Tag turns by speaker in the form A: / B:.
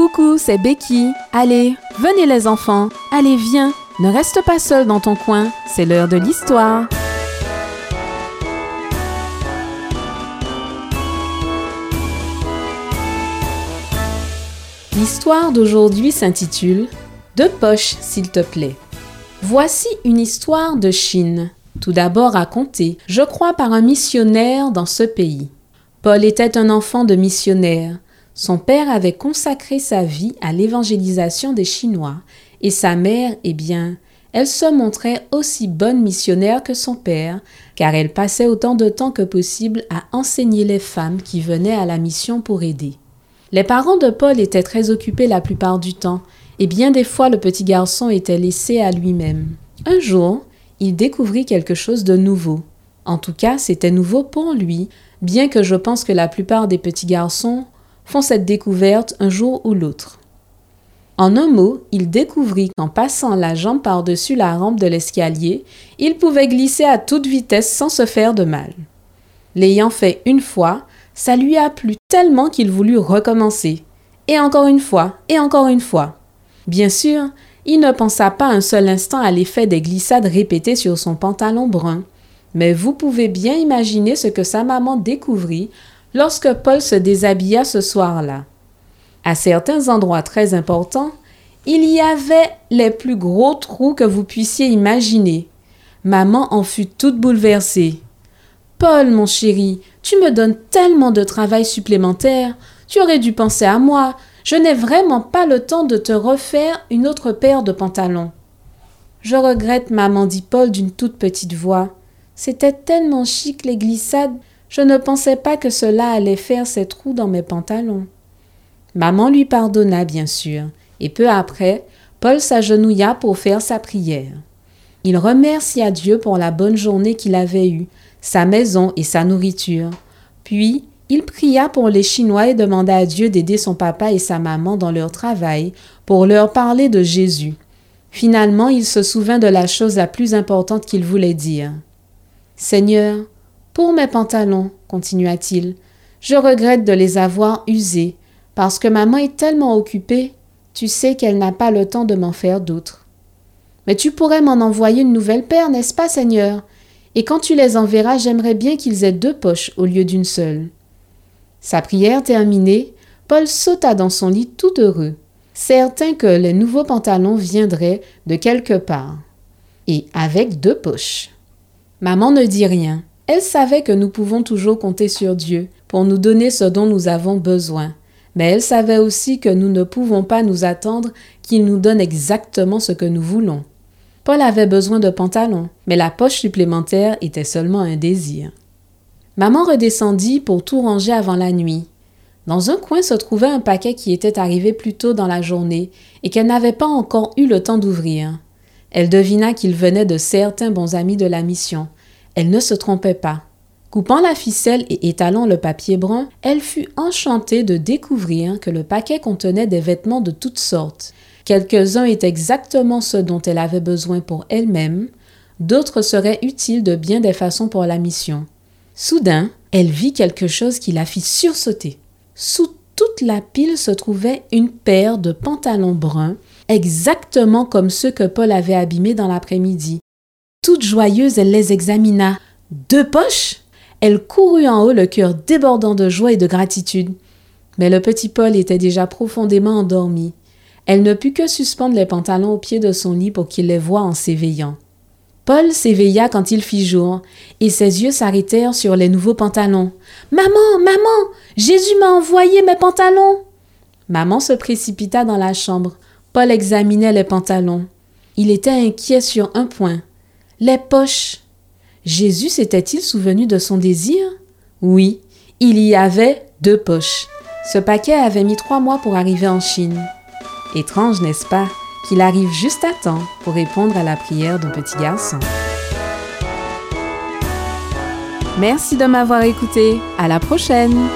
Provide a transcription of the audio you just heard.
A: Coucou, c'est Becky. Allez, venez les enfants. Allez, viens. Ne reste pas seul dans ton coin. C'est l'heure de l'histoire. L'histoire d'aujourd'hui s'intitule Deux poches, s'il te plaît. Voici une histoire de Chine, tout d'abord racontée, je crois, par un missionnaire dans ce pays. Paul était un enfant de missionnaire. Son père avait consacré sa vie à l'évangélisation des Chinois, et sa mère, eh bien, elle se montrait aussi bonne missionnaire que son père, car elle passait autant de temps que possible à enseigner les femmes qui venaient à la mission pour aider. Les parents de Paul étaient très occupés la plupart du temps, et bien des fois le petit garçon était laissé à lui-même. Un jour, il découvrit quelque chose de nouveau. En tout cas, c'était nouveau pour lui, bien que je pense que la plupart des petits garçons font cette découverte un jour ou l'autre. En un mot, il découvrit qu'en passant la jambe par-dessus la rampe de l'escalier, il pouvait glisser à toute vitesse sans se faire de mal. L'ayant fait une fois, ça lui a plu tellement qu'il voulut recommencer. Et encore une fois, et encore une fois. Bien sûr, il ne pensa pas un seul instant à l'effet des glissades répétées sur son pantalon brun. Mais vous pouvez bien imaginer ce que sa maman découvrit lorsque Paul se déshabilla ce soir-là. À certains endroits très importants, il y avait les plus gros trous que vous puissiez imaginer. Maman en fut toute bouleversée. Paul, mon chéri, tu me donnes tellement de travail supplémentaire. Tu aurais dû penser à moi. Je n'ai vraiment pas le temps de te refaire une autre paire de pantalons. Je regrette, maman, dit Paul d'une toute petite voix. C'était tellement chic les glissades. Je ne pensais pas que cela allait faire ces trous dans mes pantalons. Maman lui pardonna, bien sûr, et peu après, Paul s'agenouilla pour faire sa prière. Il remercia Dieu pour la bonne journée qu'il avait eue, sa maison et sa nourriture. Puis, il pria pour les Chinois et demanda à Dieu d'aider son papa et sa maman dans leur travail pour leur parler de Jésus. Finalement, il se souvint de la chose la plus importante qu'il voulait dire. Seigneur, pour mes pantalons, continua-t-il, je regrette de les avoir usés, parce que maman est tellement occupée, tu sais qu'elle n'a pas le temps de m'en faire d'autres. Mais tu pourrais m'en envoyer une nouvelle paire, n'est-ce pas, Seigneur? Et quand tu les enverras, j'aimerais bien qu'ils aient deux poches au lieu d'une seule. Sa prière terminée, Paul sauta dans son lit tout heureux, certain que les nouveaux pantalons viendraient de quelque part, et avec deux poches. Maman ne dit rien. Elle savait que nous pouvons toujours compter sur Dieu pour nous donner ce dont nous avons besoin. Mais elle savait aussi que nous ne pouvons pas nous attendre qu'il nous donne exactement ce que nous voulons. Paul avait besoin de pantalons, mais la poche supplémentaire était seulement un désir. Maman redescendit pour tout ranger avant la nuit. Dans un coin se trouvait un paquet qui était arrivé plus tôt dans la journée et qu'elle n'avait pas encore eu le temps d'ouvrir. Elle devina qu'il venait de certains bons amis de la mission. Elle ne se trompait pas. Coupant la ficelle et étalant le papier brun, elle fut enchantée de découvrir que le paquet contenait des vêtements de toutes sortes. Quelques-uns étaient exactement ceux dont elle avait besoin pour elle-même, d'autres seraient utiles de bien des façons pour la mission. Soudain, elle vit quelque chose qui la fit sursauter. Sous toute la pile se trouvait une paire de pantalons bruns, exactement comme ceux que Paul avait abîmés dans l'après-midi. Toute joyeuse, elle les examina. Deux poches Elle courut en haut, le cœur débordant de joie et de gratitude. Mais le petit Paul était déjà profondément endormi. Elle ne put que suspendre les pantalons au pied de son lit pour qu'il les voie en s'éveillant. Paul s'éveilla quand il fit jour, et ses yeux s'arrêtèrent sur les nouveaux pantalons. Maman, maman, Jésus m'a envoyé mes pantalons. Maman se précipita dans la chambre. Paul examinait les pantalons. Il était inquiet sur un point. Les poches. Jésus s'était-il souvenu de son désir? Oui, il y avait deux poches. Ce paquet avait mis trois mois pour arriver en Chine. Étrange, n'est-ce pas, qu'il arrive juste à temps pour répondre à la prière d'un petit garçon. Merci de m'avoir écouté. À la prochaine!